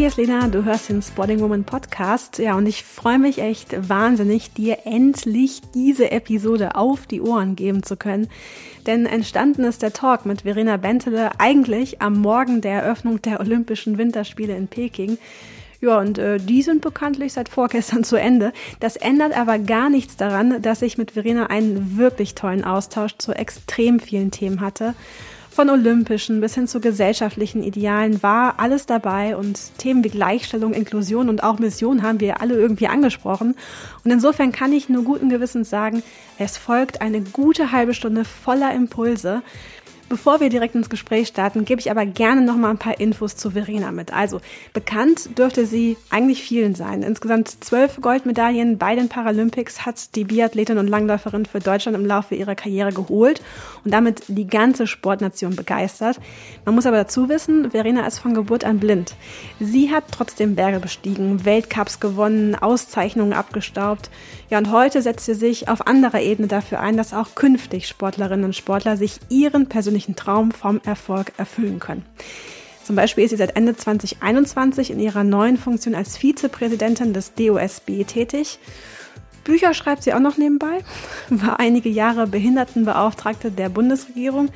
Hier ist Lena, du hörst den Spotting Woman Podcast. Ja, und ich freue mich echt wahnsinnig, dir endlich diese Episode auf die Ohren geben zu können. Denn entstanden ist der Talk mit Verena Bentele eigentlich am Morgen der Eröffnung der Olympischen Winterspiele in Peking. Ja, und äh, die sind bekanntlich seit vorgestern zu Ende. Das ändert aber gar nichts daran, dass ich mit Verena einen wirklich tollen Austausch zu extrem vielen Themen hatte. Von olympischen bis hin zu gesellschaftlichen Idealen war alles dabei und Themen wie Gleichstellung, Inklusion und auch Mission haben wir alle irgendwie angesprochen. Und insofern kann ich nur guten Gewissens sagen, es folgt eine gute halbe Stunde voller Impulse. Bevor wir direkt ins Gespräch starten, gebe ich aber gerne noch mal ein paar Infos zu Verena mit. Also, bekannt dürfte sie eigentlich vielen sein. Insgesamt zwölf Goldmedaillen bei den Paralympics hat die Biathletin und Langläuferin für Deutschland im Laufe ihrer Karriere geholt und damit die ganze Sportnation begeistert. Man muss aber dazu wissen, Verena ist von Geburt an blind. Sie hat trotzdem Berge bestiegen, Weltcups gewonnen, Auszeichnungen abgestaubt. Ja, und heute setzt sie sich auf anderer Ebene dafür ein, dass auch künftig Sportlerinnen und Sportler sich ihren persönlichen Traum vom Erfolg erfüllen können. Zum Beispiel ist sie seit Ende 2021 in ihrer neuen Funktion als Vizepräsidentin des DOSB tätig. Bücher schreibt sie auch noch nebenbei, war einige Jahre Behindertenbeauftragte der Bundesregierung,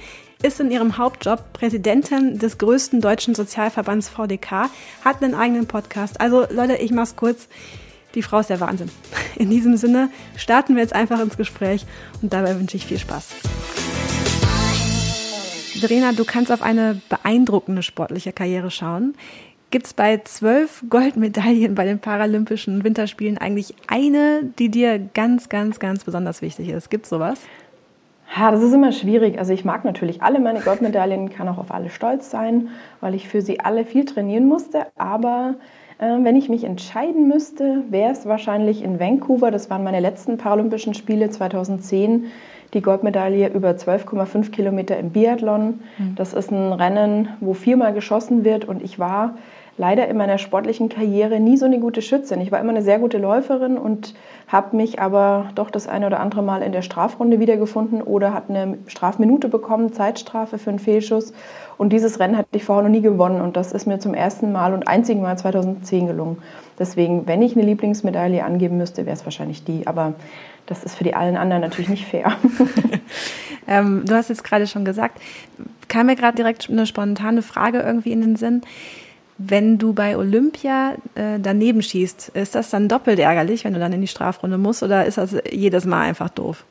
ist in ihrem Hauptjob Präsidentin des größten deutschen Sozialverbands VDK, hat einen eigenen Podcast. Also Leute, ich mach's kurz. Die Frau ist der Wahnsinn. In diesem Sinne starten wir jetzt einfach ins Gespräch und dabei wünsche ich viel Spaß. Verena, du kannst auf eine beeindruckende sportliche Karriere schauen. Gibt es bei zwölf Goldmedaillen bei den Paralympischen Winterspielen eigentlich eine, die dir ganz, ganz, ganz besonders wichtig ist? Gibt es sowas? Ja, das ist immer schwierig. Also ich mag natürlich alle meine Goldmedaillen, kann auch auf alle stolz sein, weil ich für sie alle viel trainieren musste. Aber wenn ich mich entscheiden müsste, wäre es wahrscheinlich in Vancouver. Das waren meine letzten Paralympischen Spiele 2010. Die Goldmedaille über 12,5 Kilometer im Biathlon. Mhm. Das ist ein Rennen, wo viermal geschossen wird und ich war leider in meiner sportlichen Karriere nie so eine gute Schützin. Ich war immer eine sehr gute Läuferin und habe mich aber doch das eine oder andere Mal in der Strafrunde wiedergefunden oder hat eine Strafminute bekommen, Zeitstrafe für einen Fehlschuss. Und dieses Rennen hatte ich vorher noch nie gewonnen und das ist mir zum ersten Mal und einzigen Mal 2010 gelungen. Deswegen, wenn ich eine Lieblingsmedaille angeben müsste, wäre es wahrscheinlich die. Aber das ist für die allen anderen natürlich nicht fair. ähm, du hast jetzt gerade schon gesagt, kam mir gerade direkt eine spontane Frage irgendwie in den Sinn. Wenn du bei Olympia äh, daneben schießt, ist das dann doppelt ärgerlich, wenn du dann in die Strafrunde musst, oder ist das jedes Mal einfach doof?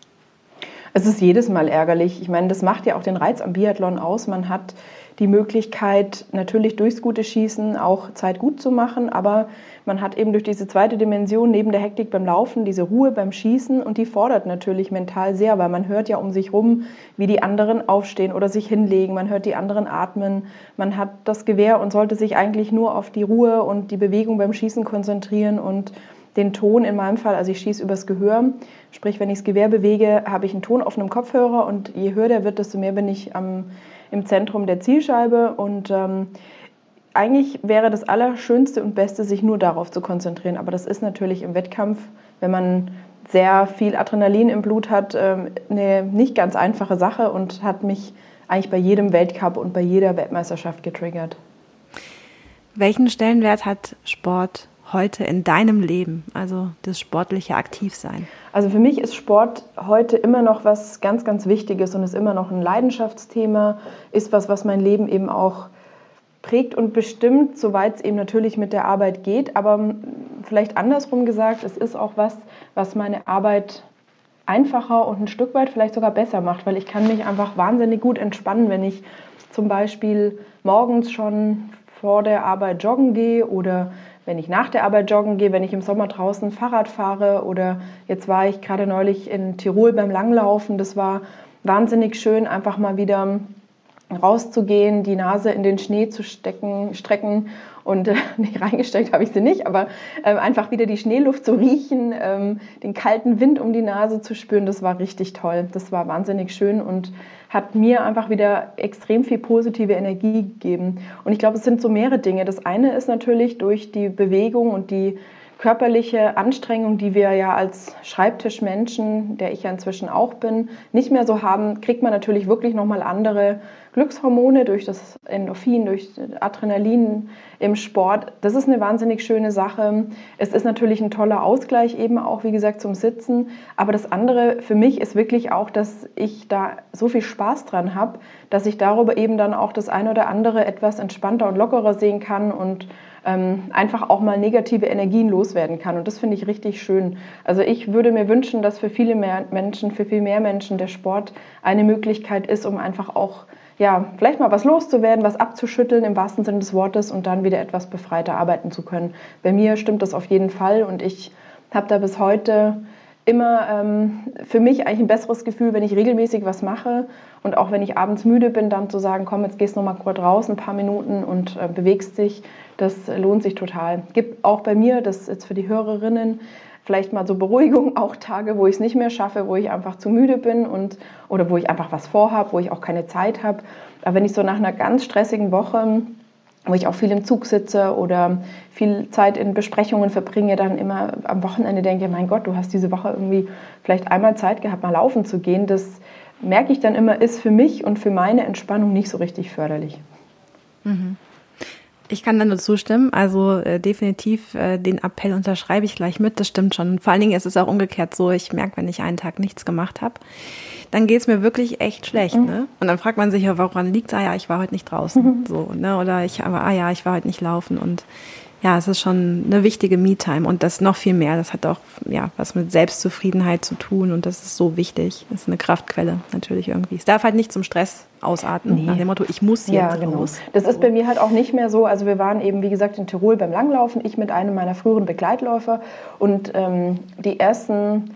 Es ist jedes Mal ärgerlich. Ich meine, das macht ja auch den Reiz am Biathlon aus. Man hat die Möglichkeit, natürlich durchs gute Schießen auch Zeit gut zu machen, aber man hat eben durch diese zweite Dimension neben der Hektik beim Laufen diese Ruhe beim Schießen und die fordert natürlich mental sehr, weil man hört ja um sich rum, wie die anderen aufstehen oder sich hinlegen, man hört die anderen atmen, man hat das Gewehr und sollte sich eigentlich nur auf die Ruhe und die Bewegung beim Schießen konzentrieren und den Ton in meinem Fall, also ich schieße übers Gehör, sprich wenn ich das Gewehr bewege, habe ich einen Ton auf einem Kopfhörer und je höher der wird, desto mehr bin ich am, im Zentrum der Zielscheibe und ähm, eigentlich wäre das Allerschönste und Beste, sich nur darauf zu konzentrieren. Aber das ist natürlich im Wettkampf, wenn man sehr viel Adrenalin im Blut hat, ähm, eine nicht ganz einfache Sache und hat mich eigentlich bei jedem Weltcup und bei jeder Weltmeisterschaft getriggert. Welchen Stellenwert hat Sport heute in deinem Leben, also das sportliche Aktivsein? Also für mich ist Sport heute immer noch was ganz, ganz Wichtiges und ist immer noch ein Leidenschaftsthema, ist was, was mein Leben eben auch prägt und bestimmt, soweit es eben natürlich mit der Arbeit geht. Aber vielleicht andersrum gesagt, es ist auch was, was meine Arbeit einfacher und ein Stück weit vielleicht sogar besser macht, weil ich kann mich einfach wahnsinnig gut entspannen, wenn ich zum Beispiel morgens schon vor der Arbeit joggen gehe oder wenn ich nach der Arbeit joggen gehe, wenn ich im Sommer draußen Fahrrad fahre oder jetzt war ich gerade neulich in Tirol beim Langlaufen. Das war wahnsinnig schön, einfach mal wieder rauszugehen, die Nase in den Schnee zu stecken, strecken und äh, nicht reingesteckt habe ich sie nicht, aber äh, einfach wieder die Schneeluft zu riechen, ähm, den kalten Wind um die Nase zu spüren, das war richtig toll. Das war wahnsinnig schön und hat mir einfach wieder extrem viel positive Energie gegeben. Und ich glaube, es sind so mehrere Dinge. Das eine ist natürlich durch die Bewegung und die körperliche Anstrengung, die wir ja als Schreibtischmenschen, der ich ja inzwischen auch bin, nicht mehr so haben, kriegt man natürlich wirklich nochmal andere Glückshormone, durch das Endorphin, durch Adrenalin im Sport. Das ist eine wahnsinnig schöne Sache. Es ist natürlich ein toller Ausgleich eben auch, wie gesagt, zum Sitzen. Aber das andere für mich ist wirklich auch, dass ich da so viel Spaß dran habe, dass ich darüber eben dann auch das eine oder andere etwas entspannter und lockerer sehen kann und ähm, einfach auch mal negative Energien loswerden kann. Und das finde ich richtig schön. Also ich würde mir wünschen, dass für viele mehr Menschen, für viel mehr Menschen der Sport eine Möglichkeit ist, um einfach auch ja, vielleicht mal was loszuwerden, was abzuschütteln im wahrsten Sinne des Wortes und dann wieder etwas befreiter arbeiten zu können. Bei mir stimmt das auf jeden Fall und ich habe da bis heute immer ähm, für mich eigentlich ein besseres Gefühl, wenn ich regelmäßig was mache und auch wenn ich abends müde bin, dann zu sagen, komm, jetzt gehst du noch mal kurz raus, ein paar Minuten und äh, bewegst dich, das lohnt sich total. Gibt auch bei mir, das jetzt für die Hörerinnen, vielleicht mal so Beruhigung, auch Tage, wo ich es nicht mehr schaffe, wo ich einfach zu müde bin und oder wo ich einfach was vorhabe, wo ich auch keine Zeit habe. Aber wenn ich so nach einer ganz stressigen Woche, wo ich auch viel im Zug sitze oder viel Zeit in Besprechungen verbringe, dann immer am Wochenende denke, mein Gott, du hast diese Woche irgendwie vielleicht einmal Zeit gehabt, mal laufen zu gehen. Das merke ich dann immer, ist für mich und für meine Entspannung nicht so richtig förderlich. Mhm. Ich kann da nur zustimmen. Also äh, definitiv äh, den Appell unterschreibe ich gleich mit. Das stimmt schon. Vor allen Dingen ist es auch umgekehrt so. Ich merke, wenn ich einen Tag nichts gemacht habe, dann geht es mir wirklich echt schlecht. Mhm. Ne? Und dann fragt man sich ja, woran liegt Ah ja, ich war heute nicht draußen. Mhm. So, ne? Oder ich, aber ah ja, ich war heute nicht laufen. Und ja, es ist schon eine wichtige Me-Time und das noch viel mehr. Das hat auch ja was mit Selbstzufriedenheit zu tun und das ist so wichtig. Das ist eine Kraftquelle natürlich irgendwie. Es darf halt nicht zum Stress ausarten, nee. nach dem Motto, ich muss jetzt ja, genau. raus. Das ist bei mir halt auch nicht mehr so. Also wir waren eben, wie gesagt, in Tirol beim Langlaufen, ich mit einem meiner früheren Begleitläufer und ähm, die ersten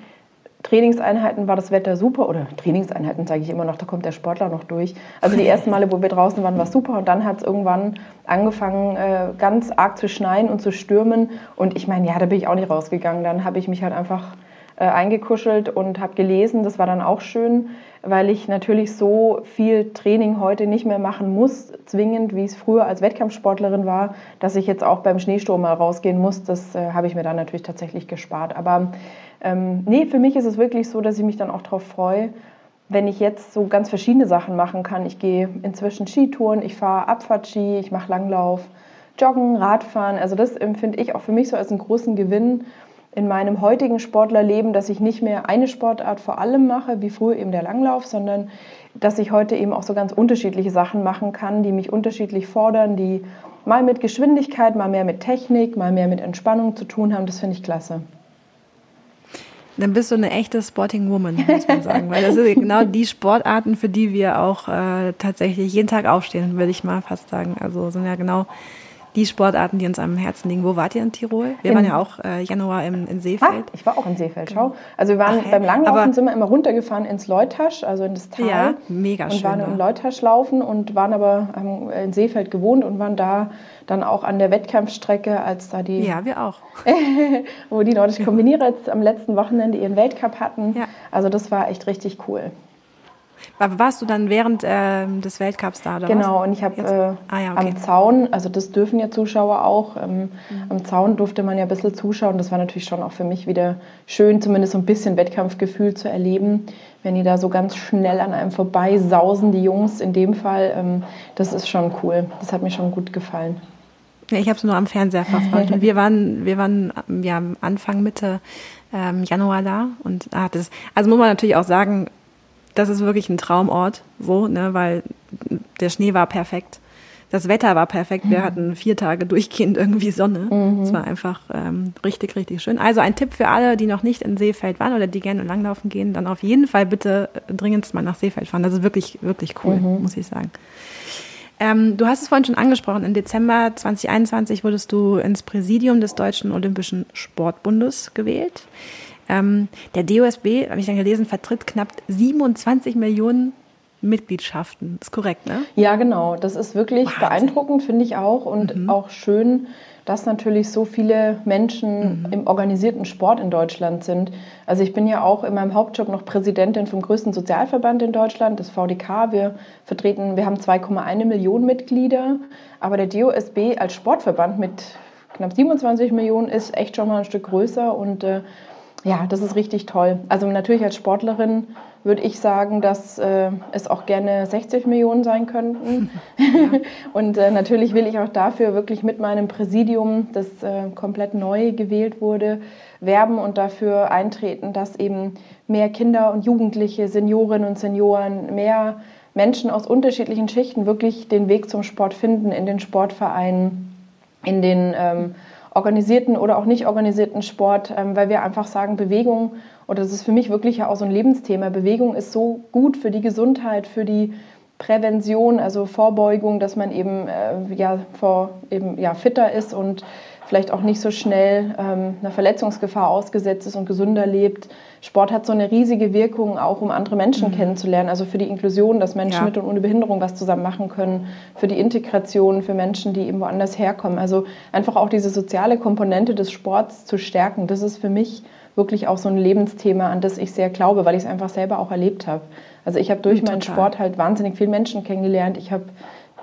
Trainingseinheiten war das Wetter super oder Trainingseinheiten sage ich immer noch, da kommt der Sportler noch durch. Also die ersten Male, wo wir draußen waren, war super und dann hat es irgendwann angefangen, äh, ganz arg zu schneien und zu stürmen und ich meine, ja, da bin ich auch nicht rausgegangen. Dann habe ich mich halt einfach äh, eingekuschelt und habe gelesen. Das war dann auch schön, weil ich natürlich so viel Training heute nicht mehr machen muss, zwingend, wie es früher als Wettkampfsportlerin war, dass ich jetzt auch beim Schneesturm mal rausgehen muss. Das äh, habe ich mir dann natürlich tatsächlich gespart. Aber ähm, nee, für mich ist es wirklich so, dass ich mich dann auch darauf freue, wenn ich jetzt so ganz verschiedene Sachen machen kann. Ich gehe inzwischen Skitouren, ich fahre Abfahrtski, ich mache Langlauf, Joggen, Radfahren. Also das empfinde ich auch für mich so als einen großen Gewinn in meinem heutigen Sportlerleben, dass ich nicht mehr eine Sportart vor allem mache, wie früher eben der Langlauf, sondern dass ich heute eben auch so ganz unterschiedliche Sachen machen kann, die mich unterschiedlich fordern, die mal mit Geschwindigkeit, mal mehr mit Technik, mal mehr mit Entspannung zu tun haben. Das finde ich klasse. Dann bist du eine echte Sporting Woman, muss man sagen. Weil das sind genau die Sportarten, für die wir auch äh, tatsächlich jeden Tag aufstehen, würde ich mal fast sagen. Also sind ja genau die Sportarten, die uns am Herzen liegen. Wo wart ihr in Tirol? Wir in, waren ja auch äh, Januar im, in Seefeld. Ah, ich war auch in Seefeld, schau. Also wir waren Ach, beim Langlaufen aber, sind wir immer runtergefahren ins Leutasch, also in das Tal. Ja, mega und schön. Und waren im Leutasch laufen und waren aber haben in Seefeld gewohnt und waren da dann auch an der Wettkampfstrecke, als da die... Ja, wir auch. wo die Nordisch Kombinierer jetzt am letzten Wochenende ihren Weltcup hatten. Ja. Also das war echt richtig cool. Warst du dann während äh, des Weltcups da? Oder genau, was? und ich habe äh, ah, ja, okay. am Zaun, also das dürfen ja Zuschauer auch, ähm, mhm. am Zaun durfte man ja ein bisschen zuschauen. Das war natürlich schon auch für mich wieder schön, zumindest so ein bisschen Wettkampfgefühl zu erleben. Wenn die da so ganz schnell an einem vorbei sausen, die Jungs in dem Fall, ähm, das ist schon cool. Das hat mir schon gut gefallen. Ja, ich habe es nur am Fernseher verfolgt. Und wir waren, wir waren ja, Anfang, Mitte ähm, Januar da und ah, das, also muss man natürlich auch sagen, das ist wirklich ein Traumort, so, ne, weil der Schnee war perfekt. Das Wetter war perfekt. Wir mhm. hatten vier Tage durchgehend irgendwie Sonne. Mhm. Es war einfach ähm, richtig, richtig schön. Also ein Tipp für alle, die noch nicht in Seefeld waren oder die gerne langlaufen gehen, dann auf jeden Fall bitte dringendst mal nach Seefeld fahren. Das ist wirklich, wirklich cool, mhm. muss ich sagen. Ähm, du hast es vorhin schon angesprochen. Im Dezember 2021 wurdest du ins Präsidium des Deutschen Olympischen Sportbundes gewählt. Ähm, der DOSB, habe ich dann gelesen, vertritt knapp 27 Millionen Mitgliedschaften. Ist korrekt, ne? Ja, genau. Das ist wirklich Wahnsinn. beeindruckend, finde ich auch. Und mhm. auch schön, dass natürlich so viele Menschen mhm. im organisierten Sport in Deutschland sind. Also ich bin ja auch in meinem Hauptjob noch Präsidentin vom größten Sozialverband in Deutschland, das VDK. Wir vertreten, wir haben 2,1 Millionen Mitglieder, aber der DOSB als Sportverband mit knapp 27 Millionen ist echt schon mal ein Stück größer und äh, Ja, das ist richtig toll. Also natürlich als Sportlerin würde ich sagen, dass äh, es auch gerne 60 Millionen sein könnten. und äh, natürlich will ich auch dafür wirklich mit meinem Präsidium, das äh, komplett neu gewählt wurde, werben und dafür eintreten, dass eben mehr Kinder und Jugendliche, Seniorinnen und Senioren, mehr Menschen aus unterschiedlichen Schichten wirklich den Weg zum Sport finden, in den Sportvereinen, in den ähm, organisierten oder auch nicht organisierten Sport, ähm, weil wir einfach sagen, Bewegung, oder das ist für mich wirklich ja auch so ein Lebensthema, Bewegung ist so gut für die Gesundheit, für die Prävention, also Vorbeugung, dass man eben, äh, ja, vor, eben ja, fitter ist und vielleicht auch nicht so schnell ähm, einer Verletzungsgefahr ausgesetzt ist und gesünder lebt. Sport hat so eine riesige Wirkung, auch um andere Menschen mhm. kennenzulernen. Also für die Inklusion, dass Menschen ja. mit und ohne Behinderung was zusammen machen können, für die Integration, für Menschen, die eben woanders herkommen. Also einfach auch diese soziale Komponente des Sports zu stärken, das ist für mich wirklich auch so ein Lebensthema, an das ich sehr glaube, weil ich es einfach selber auch erlebt habe. Also ich habe durch Total. meinen Sport halt wahnsinnig viele Menschen kennengelernt. Ich habe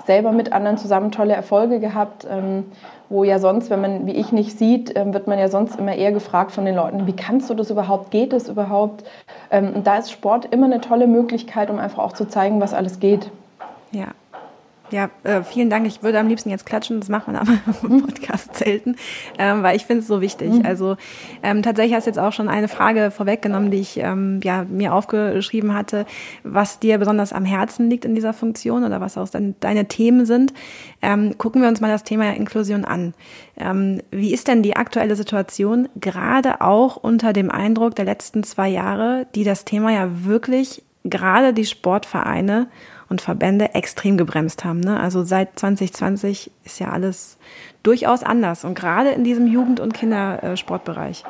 selber mit anderen zusammen tolle Erfolge gehabt. Ähm, wo ja sonst, wenn man wie ich nicht sieht, ähm, wird man ja sonst immer eher gefragt von den Leuten, wie kannst du das überhaupt, geht es überhaupt? Ähm, und da ist Sport immer eine tolle Möglichkeit, um einfach auch zu zeigen, was alles geht. Ja, ja, äh, vielen Dank. Ich würde am liebsten jetzt klatschen, das macht man aber im Podcast selten, ähm, weil ich finde es so wichtig. Mhm. Also ähm, tatsächlich hast du jetzt auch schon eine Frage vorweggenommen, die ich ähm, ja, mir aufgeschrieben hatte, was dir besonders am Herzen liegt in dieser Funktion oder was auch dein, deine Themen sind. Ähm, gucken wir uns mal das Thema Inklusion an. Ähm, wie ist denn die aktuelle Situation, gerade auch unter dem Eindruck der letzten zwei Jahre, die das Thema ja wirklich gerade die Sportvereine und Verbände extrem gebremst haben. Ne? Also seit 2020 ist ja alles durchaus anders und gerade in diesem Jugend- und Kindersportbereich.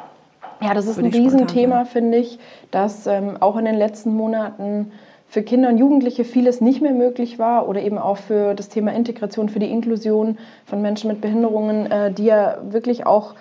Ja, das ist ein Riesenthema, finde ich, dass ähm, auch in den letzten Monaten für Kinder und Jugendliche vieles nicht mehr möglich war oder eben auch für das Thema Integration, für die Inklusion von Menschen mit Behinderungen, äh, die ja wirklich auch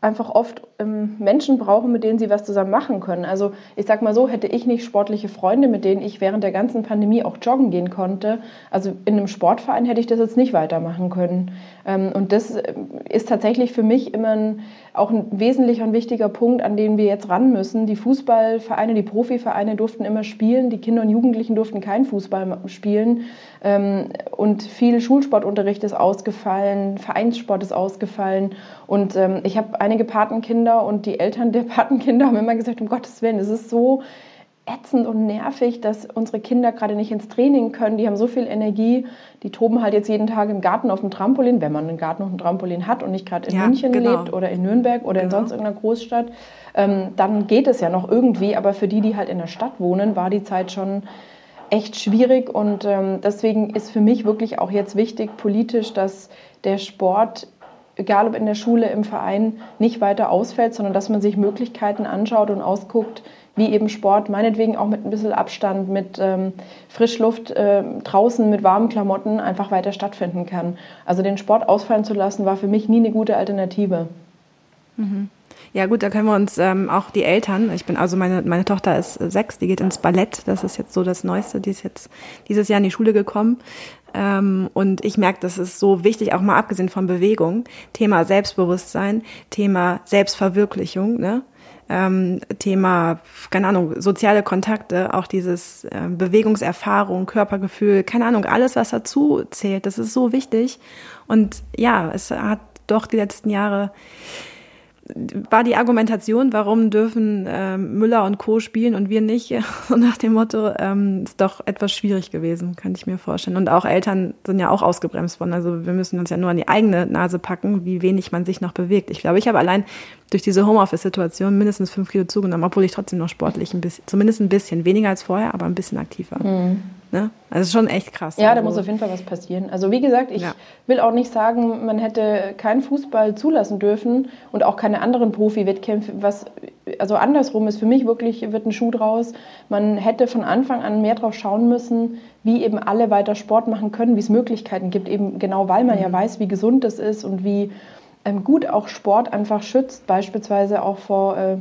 einfach oft ähm, Menschen brauchen, mit denen sie was zusammen machen können. Also ich sag mal so, hätte ich nicht sportliche Freunde, mit denen ich während der ganzen Pandemie auch joggen gehen konnte, also in einem Sportverein hätte ich das jetzt nicht weitermachen können. Ähm, und das äh, ist tatsächlich für mich immer ein, auch ein wesentlicher und wichtiger Punkt, an den wir jetzt ran müssen. Die Fußballvereine, die Profivereine durften immer spielen, die Kinder und Jugendlichen durften kein Fußball spielen. Ähm, und viel Schulsportunterricht ist ausgefallen, Vereinssport ist ausgefallen. Und ähm, ich habe einige Patenkinder und die Eltern der Patenkinder haben immer gesagt, um Gottes Willen, es ist so ätzend und nervig, dass unsere Kinder gerade nicht ins Training können. Die haben so viel Energie, die toben halt jetzt jeden Tag im Garten auf dem Trampolin, wenn man einen Garten auf dem Trampolin hat und nicht gerade in ja, München genau. lebt oder in Nürnberg oder genau. in sonst irgendeiner Großstadt, ähm, dann geht es ja noch irgendwie. Aber für die, die halt in der Stadt wohnen, war die Zeit schon echt schwierig und ähm, deswegen ist für mich wirklich auch jetzt wichtig politisch, dass der Sport, egal ob in der Schule, im Verein, nicht weiter ausfällt, sondern dass man sich Möglichkeiten anschaut und ausguckt, wie eben Sport, meinetwegen auch mit ein bisschen Abstand, mit ähm, Frischluft äh, draußen, mit warmen Klamotten einfach weiter stattfinden kann. Also den Sport ausfallen zu lassen, war für mich nie eine gute Alternative. Mhm. Ja gut, da können wir uns ähm, auch die Eltern, ich bin also meine, meine Tochter ist sechs, die geht ins Ballett, das ist jetzt so das Neueste, die ist jetzt dieses Jahr in die Schule gekommen. Ähm, und ich merke, das ist so wichtig, auch mal abgesehen von Bewegung, Thema Selbstbewusstsein, Thema Selbstverwirklichung, ne? Ähm, Thema, keine Ahnung, soziale Kontakte, auch dieses äh, Bewegungserfahrung, Körpergefühl, keine Ahnung, alles, was dazu zählt, das ist so wichtig. Und ja, es hat doch die letzten Jahre war die Argumentation, warum dürfen ähm, Müller und Co. spielen und wir nicht, so nach dem Motto, ähm, ist doch etwas schwierig gewesen, kann ich mir vorstellen. Und auch Eltern sind ja auch ausgebremst worden. Also wir müssen uns ja nur an die eigene Nase packen, wie wenig man sich noch bewegt. Ich glaube, ich habe allein durch diese Homeoffice-Situation mindestens fünf Kilo zugenommen, obwohl ich trotzdem noch sportlich ein bisschen, zumindest ein bisschen, weniger als vorher, aber ein bisschen aktiver. Mhm. Ne? Also schon echt krass. Ja, also, da muss auf jeden Fall was passieren. Also wie gesagt, ich ja. will auch nicht sagen, man hätte keinen Fußball zulassen dürfen und auch keine anderen Profi-Wettkämpfe. Was also andersrum ist für mich wirklich wird ein Schuh draus. Man hätte von Anfang an mehr drauf schauen müssen, wie eben alle weiter Sport machen können, wie es Möglichkeiten gibt, eben genau weil man mhm. ja weiß, wie gesund das ist und wie ähm, gut auch Sport einfach schützt, beispielsweise auch vor äh,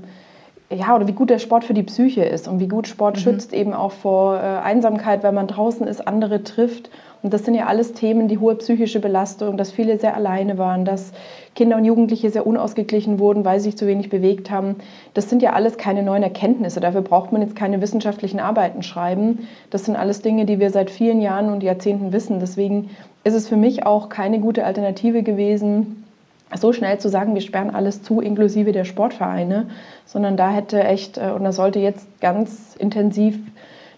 ja, oder wie gut der Sport für die Psyche ist und wie gut Sport mhm. schützt eben auch vor äh, Einsamkeit, weil man draußen ist, andere trifft. Und das sind ja alles Themen, die hohe psychische Belastung, dass viele sehr alleine waren, dass Kinder und Jugendliche sehr unausgeglichen wurden, weil sie sich zu wenig bewegt haben. Das sind ja alles keine neuen Erkenntnisse. Dafür braucht man jetzt keine wissenschaftlichen Arbeiten schreiben. Das sind alles Dinge, die wir seit vielen Jahren und Jahrzehnten wissen. Deswegen ist es für mich auch keine gute Alternative gewesen, so schnell zu sagen, wir sperren alles zu, inklusive der Sportvereine, sondern da hätte echt, äh, und da sollte jetzt ganz intensiv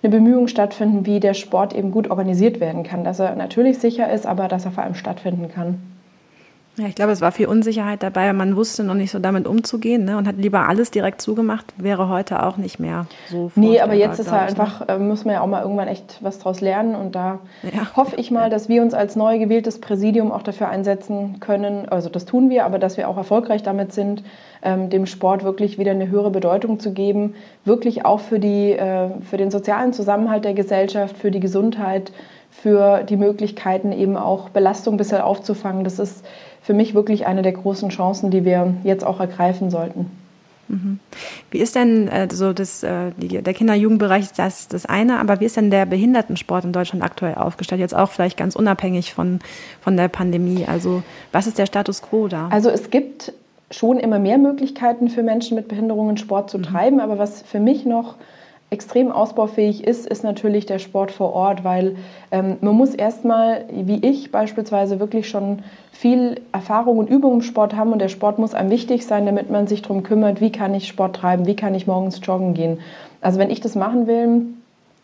eine Bemühung stattfinden, wie der Sport eben gut organisiert werden kann, dass er natürlich sicher ist, aber dass er vor allem stattfinden kann. Ja, ich glaube, es war viel Unsicherheit dabei, man wusste noch nicht so damit umzugehen ne? und hat lieber alles direkt zugemacht, wäre heute auch nicht mehr so Nee, aber jetzt ist halt einfach, ne? Müssen wir ja auch mal irgendwann echt was draus lernen und da ja. hoffe ich mal, dass wir uns als neu gewähltes Präsidium auch dafür einsetzen können, also das tun wir, aber dass wir auch erfolgreich damit sind, ähm, dem Sport wirklich wieder eine höhere Bedeutung zu geben, wirklich auch für, die, äh, für den sozialen Zusammenhalt der Gesellschaft, für die Gesundheit, für die Möglichkeiten eben auch Belastung ein bisschen aufzufangen. Das ist für mich wirklich eine der großen Chancen, die wir jetzt auch ergreifen sollten. Mhm. Wie ist denn äh, so das, äh, die, der Kinder- und Jugendbereich ist das, das eine, aber wie ist denn der Behindertensport in Deutschland aktuell aufgestellt? Jetzt auch vielleicht ganz unabhängig von, von der Pandemie. Also was ist der Status quo da? Also es gibt schon immer mehr Möglichkeiten für Menschen mit Behinderungen Sport zu mhm. treiben, aber was für mich noch extrem ausbaufähig ist, ist natürlich der Sport vor Ort, weil ähm, man muss erstmal, wie ich beispielsweise, wirklich schon viel Erfahrung und Übung im Sport haben und der Sport muss einem wichtig sein, damit man sich darum kümmert, wie kann ich Sport treiben, wie kann ich morgens joggen gehen. Also wenn ich das machen will,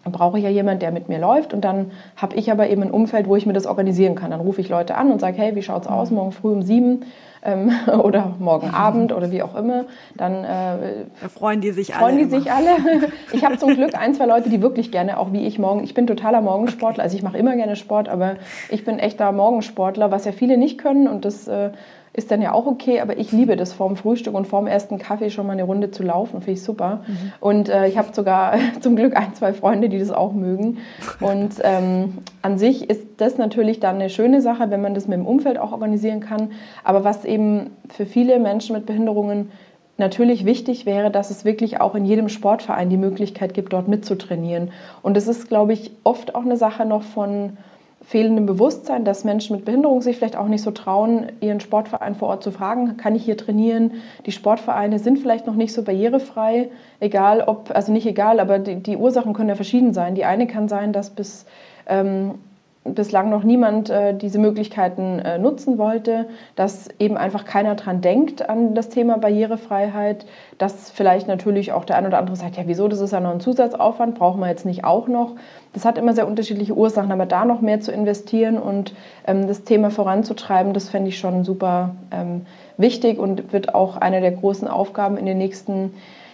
dann brauche ich ja jemanden, der mit mir läuft und dann habe ich aber eben ein Umfeld, wo ich mir das organisieren kann. Dann rufe ich Leute an und sage, hey, wie schaut's aus morgen früh um sieben? Ähm, oder morgen Abend oder wie auch immer, dann äh, da freuen die sich freuen alle. Freuen die sich alle. Ich habe zum Glück ein, zwei Leute, die wirklich gerne, auch wie ich morgen, ich bin totaler Morgensportler, also ich mache immer gerne Sport, aber ich bin echter Morgensportler, was ja viele nicht können und das äh, ist dann ja auch okay, aber ich liebe das vorm Frühstück und vorm ersten Kaffee schon mal eine Runde zu laufen, finde ich super. Mhm. Und äh, ich habe sogar zum Glück ein, zwei Freunde, die das auch mögen. Und ähm, an sich ist das natürlich dann eine schöne Sache, wenn man das mit dem Umfeld auch organisieren kann. Aber was eben für viele Menschen mit Behinderungen natürlich wichtig wäre, dass es wirklich auch in jedem Sportverein die Möglichkeit gibt, dort mitzutrainieren. Und das ist, glaube ich, oft auch eine Sache noch von fehlendem Bewusstsein, dass Menschen mit Behinderung sich vielleicht auch nicht so trauen, ihren Sportverein vor Ort zu fragen, kann ich hier trainieren? Die Sportvereine sind vielleicht noch nicht so barrierefrei, egal ob, also nicht egal, aber die, die Ursachen können ja verschieden sein. Die eine kann sein, dass bis ähm, bislang noch niemand äh, diese Möglichkeiten äh, nutzen wollte, dass eben einfach keiner dran denkt an das Thema Barrierefreiheit, dass vielleicht natürlich auch der ein oder andere sagt, ja wieso, das ist ja noch ein Zusatzaufwand, brauchen wir jetzt nicht auch noch. Das hat immer sehr unterschiedliche Ursachen, aber da noch mehr zu investieren und ähm, das Thema voranzutreiben, das fände ich schon super ähm, wichtig und wird auch eine der großen Aufgaben in den nächsten Jahren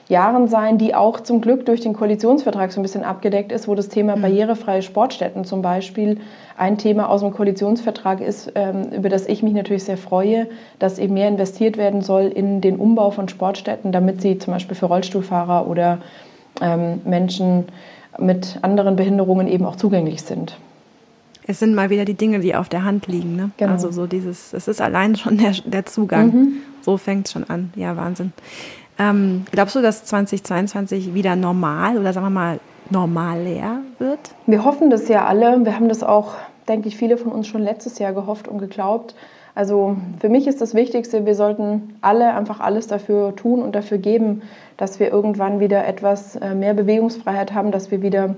Jahren sein, die auch zum Glück durch den Koalitionsvertrag so ein bisschen abgedeckt ist, wo das Thema mhm. barrierefreie Sportstätten zum Beispiel ein Thema aus dem Koalitionsvertrag ist, ähm, über das ich mich natürlich sehr freue, dass eben mehr investiert werden soll in den Umbau von Sportstätten, damit sie zum Beispiel für Rollstuhlfahrer oder ähm, Menschen mit anderen Behinderungen eben auch zugänglich sind. Es sind mal wieder die Dinge, die auf der Hand liegen. Ne? Genau. Also so dieses, es ist allein schon der, der Zugang. Mhm. So fängt es schon an. Ja, Wahnsinn. Ähm, glaubst du, dass 2022 wieder normal oder sagen wir mal normaler wird? Wir hoffen das ja alle. Wir haben das auch, denke ich, viele von uns schon letztes Jahr gehofft und geglaubt. Also für mich ist das Wichtigste, wir sollten alle einfach alles dafür tun und dafür geben, dass wir irgendwann wieder etwas äh, mehr Bewegungsfreiheit haben, dass wir wieder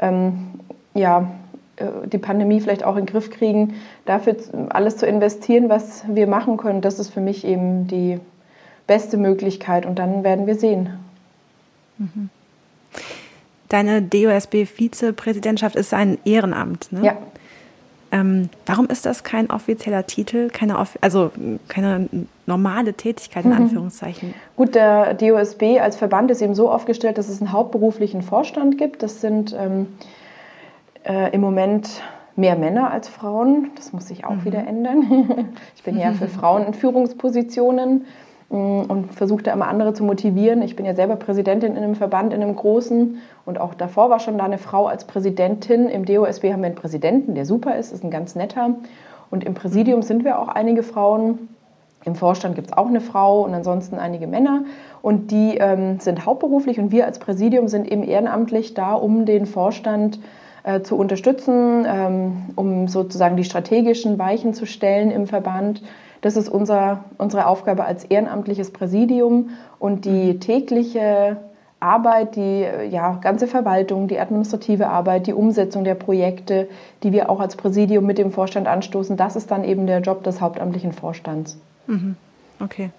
ähm, ja, äh, die Pandemie vielleicht auch in den Griff kriegen, dafür alles zu investieren, was wir machen können. Das ist für mich eben die beste Möglichkeit und dann werden wir sehen. Mhm. Deine DOSB-Vizepräsidentschaft ist ein Ehrenamt, ne? Ja. Ähm, warum ist das kein offizieller Titel, keine, also keine normale Tätigkeit in mhm. Anführungszeichen? Gut, der DOSB als Verband ist eben so aufgestellt, dass es einen hauptberuflichen Vorstand gibt. Das sind ähm, äh, im Moment mehr Männer als Frauen. Das muss sich auch mhm. wieder ändern. ich bin ja für Frauen in Führungspositionen. Mm, und versuche da immer andere zu motivieren. Ich bin ja selber Präsidentin in einem Verband, in einem großen und auch davor war schon da eine Frau als Präsidentin. Im DOSB haben wir einen Präsidenten, der super ist, ist ein ganz netter. Und im Präsidium sind wir auch einige Frauen. Im Vorstand gibt es auch eine Frau und ansonsten einige Männer. Und die ähm, sind hauptberuflich und wir als Präsidium sind eben ehrenamtlich da, um den Vorstand äh, zu unterstützen, ähm, um sozusagen die strategischen Weichen zu stellen im Verband. Das ist unser, unsere Aufgabe als ehrenamtliches Präsidium und die tägliche Arbeit, die ja, ganze Verwaltung, die administrative Arbeit, die Umsetzung der Projekte, die wir auch als Präsidium mit dem Vorstand anstoßen, das ist dann eben der Job des hauptamtlichen Vorstands. Mhm. Okay.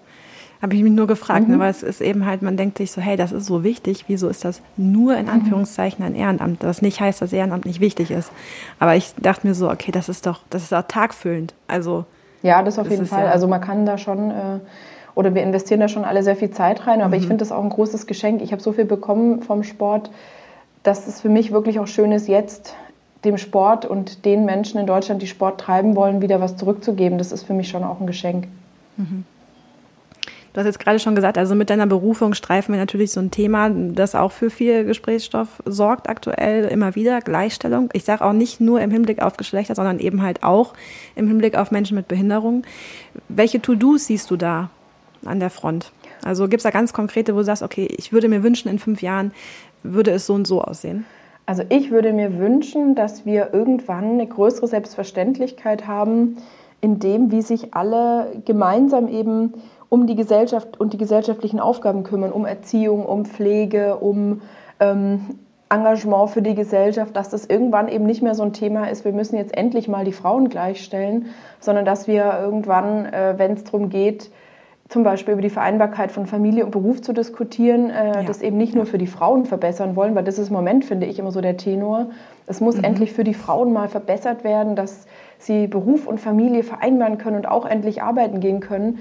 Habe ich mich nur gefragt, ne, mhm. ne, weil es ist eben halt, man denkt sich so, hey, das ist so wichtig, wieso ist das nur in mhm. Anführungszeichen ein Ehrenamt? Das nicht heißt, dass Ehrenamt nicht wichtig ist. Aber ich dachte mir so, okay, das ist doch, das ist auch tagfüllend. Also. Ja, das auf jeden Fall. Ja also man kann da schon, äh, oder wir investieren da schon alle sehr viel Zeit rein, aber mhm. ich finde das auch ein großes Geschenk. Ich habe so viel bekommen vom Sport, dass es für mich wirklich auch schön ist, jetzt dem Sport und den Menschen in Deutschland, die Sport treiben wollen, wieder was zurückzugeben. Das ist für mich schon auch ein Geschenk. Mhm. Du hast jetzt gerade schon gesagt, also mit deiner Berufung streifen wir natürlich so ein Thema, das auch für viel Gesprächsstoff sorgt aktuell immer wieder, Gleichstellung. Ich sage auch nicht nur im Hinblick auf Geschlechter, sondern eben halt auch im Hinblick auf Menschen mit Behinderung. Welche To-Dos siehst du da an der Front? Also gibt es da ganz konkrete, wo du sagst, okay, ich würde mir wünschen, in fünf Jahren würde es so und so aussehen? Also ich würde mir wünschen, dass wir irgendwann eine größere Selbstverständlichkeit haben, in dem, wie sich alle gemeinsam eben um die Gesellschaft und die gesellschaftlichen Aufgaben kümmern, um Erziehung, um Pflege, um ähm, Engagement für die Gesellschaft, dass das irgendwann eben nicht mehr so ein Thema ist, wir müssen jetzt endlich mal die Frauen gleichstellen, sondern dass wir irgendwann, äh, wenn es darum geht, zum Beispiel über die Vereinbarkeit von Familie und Beruf zu diskutieren, äh, ja. das eben nicht nur für die Frauen verbessern wollen, weil das ist im Moment, finde ich, immer so der Tenor. Es muss mhm. endlich für die Frauen mal verbessert werden, dass sie Beruf und Familie vereinbaren können und auch endlich arbeiten gehen können.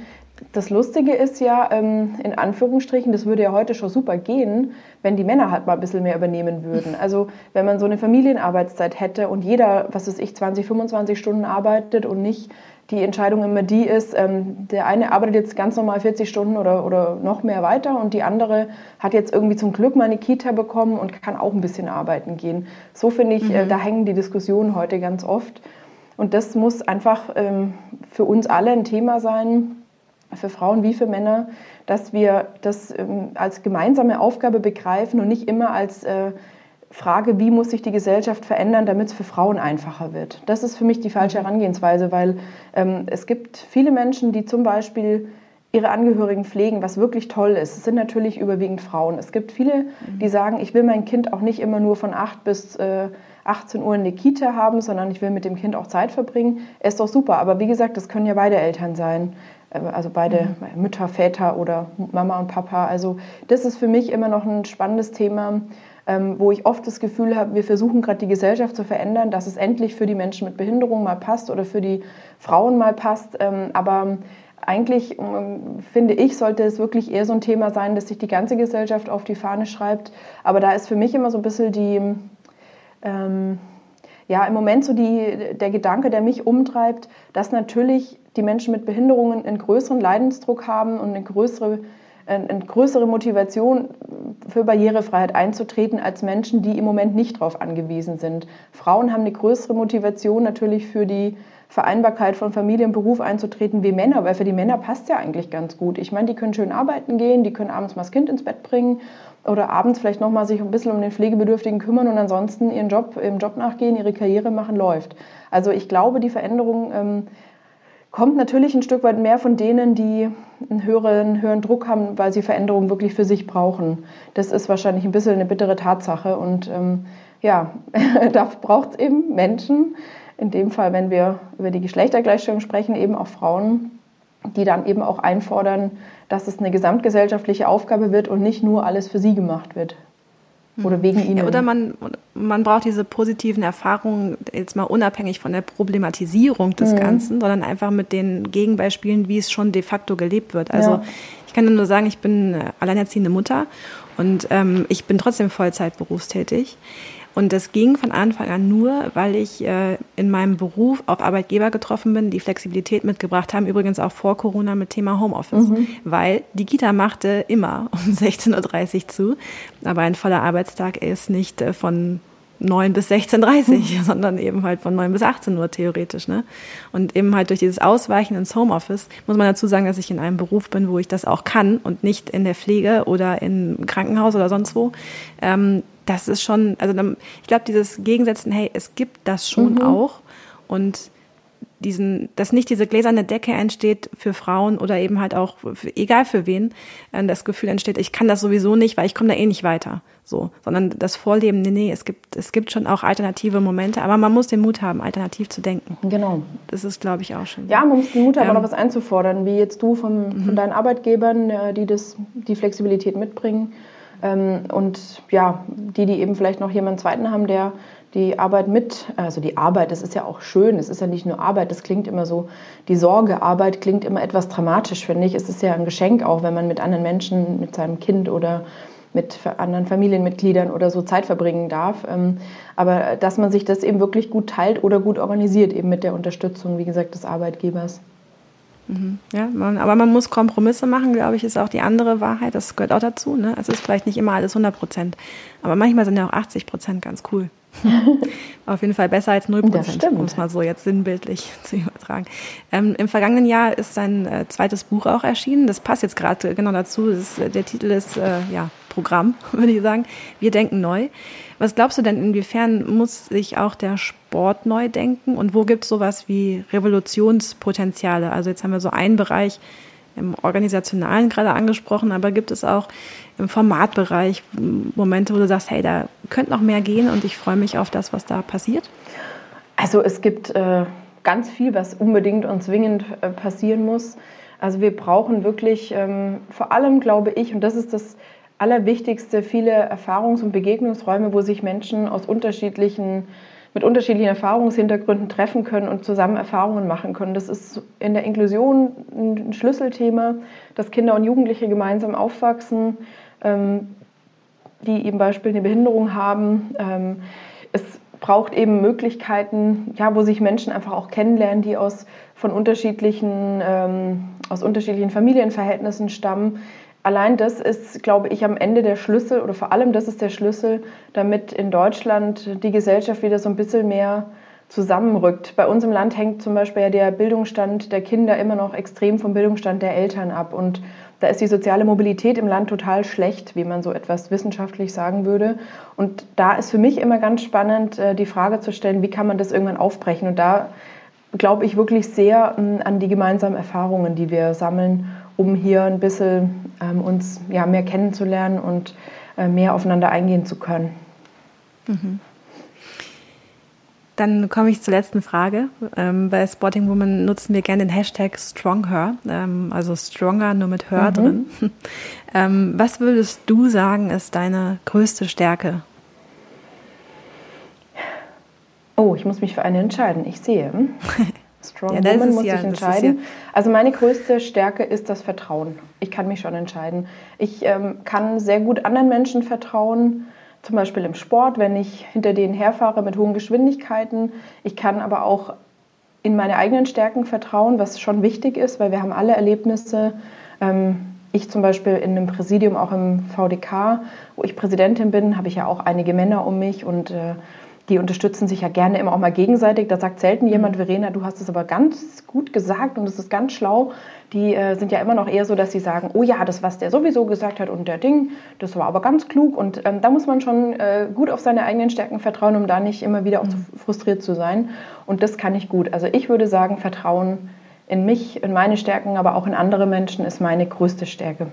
Das Lustige ist ja, ähm, in Anführungsstrichen, das würde ja heute schon super gehen, wenn die Männer halt mal ein bisschen mehr übernehmen würden. Also wenn man so eine Familienarbeitszeit hätte und jeder, was weiß ich, 20, 25 Stunden arbeitet und nicht die Entscheidung immer die ist, ähm, der eine arbeitet jetzt ganz normal 40 Stunden oder, oder noch mehr weiter und die andere hat jetzt irgendwie zum Glück mal eine Kita bekommen und kann auch ein bisschen arbeiten gehen. So finde ich, äh, mhm. da hängen die Diskussionen heute ganz oft. Und das muss einfach ähm, für uns alle ein Thema sein, für Frauen wie für Männer, dass wir das ähm, als gemeinsame Aufgabe begreifen und nicht immer als äh, Frage, wie muss sich die Gesellschaft verändern, damit es für Frauen einfacher wird. Das ist für mich die falsche mhm. Herangehensweise, weil ähm, es gibt viele Menschen, die zum Beispiel ihre Angehörigen pflegen, was wirklich toll ist. Es sind natürlich überwiegend Frauen. Es gibt viele, mhm. die sagen, ich will mein Kind auch nicht immer nur von 8 bis äh, 18 Uhr in der Kita haben, sondern ich will mit dem Kind auch Zeit verbringen. Ist doch super. Aber wie gesagt, das können ja beide Eltern sein. Äh, also beide mhm. Mütter, Väter oder Mama und Papa. Also das ist für mich immer noch ein spannendes Thema, ähm, wo ich oft das Gefühl habe, wir versuchen gerade die Gesellschaft zu verändern, dass es endlich für die Menschen mit Behinderung mal passt oder für die Frauen mal passt. Ähm, aber eigentlich ähm, finde ich, sollte es wirklich eher so ein Thema sein, dass sich die ganze Gesellschaft auf die Fahne schreibt. Aber da ist für mich immer so ein bisschen die, ähm, ja, im Moment so die, der Gedanke, der mich umtreibt, dass natürlich die Menschen mit Behinderungen einen größeren Leidensdruck haben und eine größere, eine größere Motivation für Barrierefreiheit einzutreten als Menschen, die im Moment nicht darauf angewiesen sind. Frauen haben eine größere Motivation natürlich für die Vereinbarkeit von Familie und Beruf einzutreten wie Männer, weil für die Männer passt ja eigentlich ganz gut. Ich meine, die können schön arbeiten gehen, die können abends mal das Kind ins Bett bringen oder abends vielleicht nochmal sich ein bisschen um den Pflegebedürftigen kümmern und ansonsten ihren Job, im Job nachgehen, ihre Karriere machen, läuft. Also ich glaube, die Veränderung ähm, kommt natürlich ein Stück weit mehr von denen, die einen höheren, höheren Druck haben, weil sie Veränderungen wirklich für sich brauchen. Das ist wahrscheinlich ein bisschen eine bittere Tatsache und ähm, ja, da braucht es eben Menschen, in dem Fall, wenn wir über die Geschlechtergleichstellung sprechen, eben auch Frauen, die dann eben auch einfordern, dass es eine gesamtgesellschaftliche Aufgabe wird und nicht nur alles für sie gemacht wird. Oder wegen ihnen. Ja, oder man, man braucht diese positiven Erfahrungen jetzt mal unabhängig von der Problematisierung des mhm. Ganzen, sondern einfach mit den Gegenbeispielen, wie es schon de facto gelebt wird. Also ja. ich kann nur sagen, ich bin alleinerziehende Mutter und ähm, ich bin trotzdem Vollzeit berufstätig. Und das ging von Anfang an nur, weil ich äh, in meinem Beruf auf Arbeitgeber getroffen bin, die Flexibilität mitgebracht haben, übrigens auch vor Corona mit Thema Homeoffice. Mhm. Weil die Kita machte immer um 16.30 Uhr zu, aber ein voller Arbeitstag ist nicht äh, von 9 bis 16.30 Uhr, sondern eben halt von 9 bis 18 Uhr theoretisch. Ne? Und eben halt durch dieses Ausweichen ins Homeoffice muss man dazu sagen, dass ich in einem Beruf bin, wo ich das auch kann und nicht in der Pflege oder im Krankenhaus oder sonst wo. Ähm, das ist schon, also ich glaube, dieses Gegensetzen, hey, es gibt das schon mhm. auch und diesen, dass nicht diese gläserne Decke entsteht für Frauen oder eben halt auch, für, egal für wen, äh, das Gefühl entsteht, ich kann das sowieso nicht, weil ich komme da eh nicht weiter. So, sondern das Vorleben, nee, nee, es gibt, es gibt schon auch alternative Momente, aber man muss den Mut haben, alternativ zu denken. Genau. Das ist, glaube ich, auch schon. Ja, man muss den Mut haben, ähm, auch was einzufordern, wie jetzt du vom, von mhm. deinen Arbeitgebern, äh, die das, die Flexibilität mitbringen. Ähm, und ja, die, die eben vielleicht noch jemanden zweiten haben, der die Arbeit mit, also die Arbeit, das ist ja auch schön, es ist ja nicht nur Arbeit, das klingt immer so, die Sorgearbeit klingt immer etwas dramatisch, finde ich. Es ist ja ein Geschenk auch, wenn man mit anderen Menschen, mit seinem Kind oder mit anderen Familienmitgliedern oder so Zeit verbringen darf. Ähm, aber dass man sich das eben wirklich gut teilt oder gut organisiert, eben mit der Unterstützung, wie gesagt, des Arbeitgebers. Ja, man, aber man muss Kompromisse machen, glaube ich, ist auch die andere Wahrheit. Das gehört auch dazu. Ne? Es ist vielleicht nicht immer alles 100 Prozent, aber manchmal sind ja auch 80 Prozent ganz cool. Auf jeden Fall besser als 0 Prozent, um es mal so jetzt sinnbildlich zu übertragen. Ähm, Im vergangenen Jahr ist sein äh, zweites Buch auch erschienen. Das passt jetzt gerade genau dazu. Ist, der Titel ist äh, ja Programm, würde ich sagen. Wir denken neu. Was glaubst du denn, inwiefern muss sich auch der Sport neu denken und wo gibt es sowas wie Revolutionspotenziale? Also jetzt haben wir so einen Bereich im Organisationalen gerade angesprochen, aber gibt es auch im Formatbereich Momente, wo du sagst, hey, da könnte noch mehr gehen und ich freue mich auf das, was da passiert? Also es gibt äh, ganz viel, was unbedingt und zwingend äh, passieren muss. Also wir brauchen wirklich ähm, vor allem, glaube ich, und das ist das Allerwichtigste, viele Erfahrungs- und Begegnungsräume, wo sich Menschen aus unterschiedlichen mit unterschiedlichen Erfahrungshintergründen treffen können und zusammen Erfahrungen machen können. Das ist in der Inklusion ein Schlüsselthema, dass Kinder und Jugendliche gemeinsam aufwachsen, ähm, die eben Beispiel eine Behinderung haben. Ähm, es braucht eben Möglichkeiten, ja, wo sich Menschen einfach auch kennenlernen, die aus, von unterschiedlichen, ähm, aus unterschiedlichen Familienverhältnissen stammen, allein das ist, glaube ich, am Ende der Schlüssel oder vor allem das ist der Schlüssel, damit in Deutschland die Gesellschaft wieder so ein bisschen mehr zusammenrückt. Bei uns im Land hängt zum Beispiel ja der Bildungsstand der Kinder immer noch extrem vom Bildungsstand der Eltern ab. Und da ist die soziale Mobilität im Land total schlecht, wie man so etwas wissenschaftlich sagen würde. Und da ist für mich immer ganz spannend, äh, die Frage zu stellen, wie kann man das irgendwann aufbrechen? Und da glaube ich wirklich sehr hm, an die gemeinsamen Erfahrungen, die wir sammeln um hier ein bisschen ähm, uns ja, mehr kennenzulernen und äh, mehr aufeinander eingehen zu können. Mhm. Dann komme ich zur letzten Frage. Ähm, bei Spotting Woman nutzen wir gerne den Hashtag StrongHer, ähm, also Stronger nur mit Her mhm. drin. Ähm, was würdest du sagen, ist deine größte Stärke? Oh, ich muss mich für eine entscheiden. Ich sehe. Strong ja, Woman muss ja, ich entscheiden. Ja also meine größte Stärke ist das Vertrauen. Ich kann mich schon entscheiden. Ich ähm, kann sehr gut anderen Menschen vertrauen, zum Beispiel im Sport, wenn ich hinter denen herfahre mit hohen Geschwindigkeiten. Ich kann aber auch in meine eigenen Stärken vertrauen, was schon wichtig ist, weil wir haben alle Erlebnisse. Ähm, ich zum Beispiel in einem Präsidium, auch im VDK, wo ich Präsidentin bin, habe ich ja auch einige Männer um mich und äh, die unterstützen sich ja gerne immer auch mal gegenseitig. Da sagt selten jemand, mhm. Verena, du hast es aber ganz gut gesagt und es ist ganz schlau. Die äh, sind ja immer noch eher so, dass sie sagen, oh ja, das, was der sowieso gesagt hat und der Ding, das war aber ganz klug. Und ähm, da muss man schon äh, gut auf seine eigenen Stärken vertrauen, um da nicht immer wieder auch mhm. zu frustriert zu sein. Und das kann ich gut. Also ich würde sagen, Vertrauen in mich, in meine Stärken, aber auch in andere Menschen ist meine größte Stärke.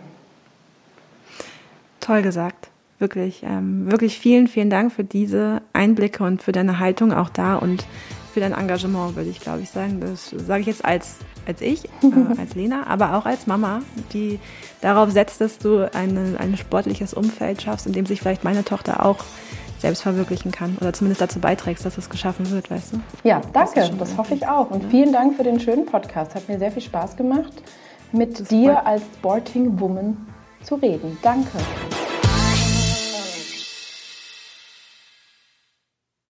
Toll gesagt wirklich, ähm, wirklich vielen, vielen Dank für diese Einblicke und für deine Haltung auch da und für dein Engagement, würde ich, glaube ich, sagen. Das sage ich jetzt als, als ich, äh, als Lena, aber auch als Mama, die darauf setzt, dass du eine, ein sportliches Umfeld schaffst, in dem sich vielleicht meine Tochter auch selbst verwirklichen kann oder zumindest dazu beiträgst, dass es geschaffen wird, weißt du? Ja, danke, das, das hoffe ich auch. Und vielen Dank für den schönen Podcast. Hat mir sehr viel Spaß gemacht, mit dir als Sporting Woman zu reden. Danke.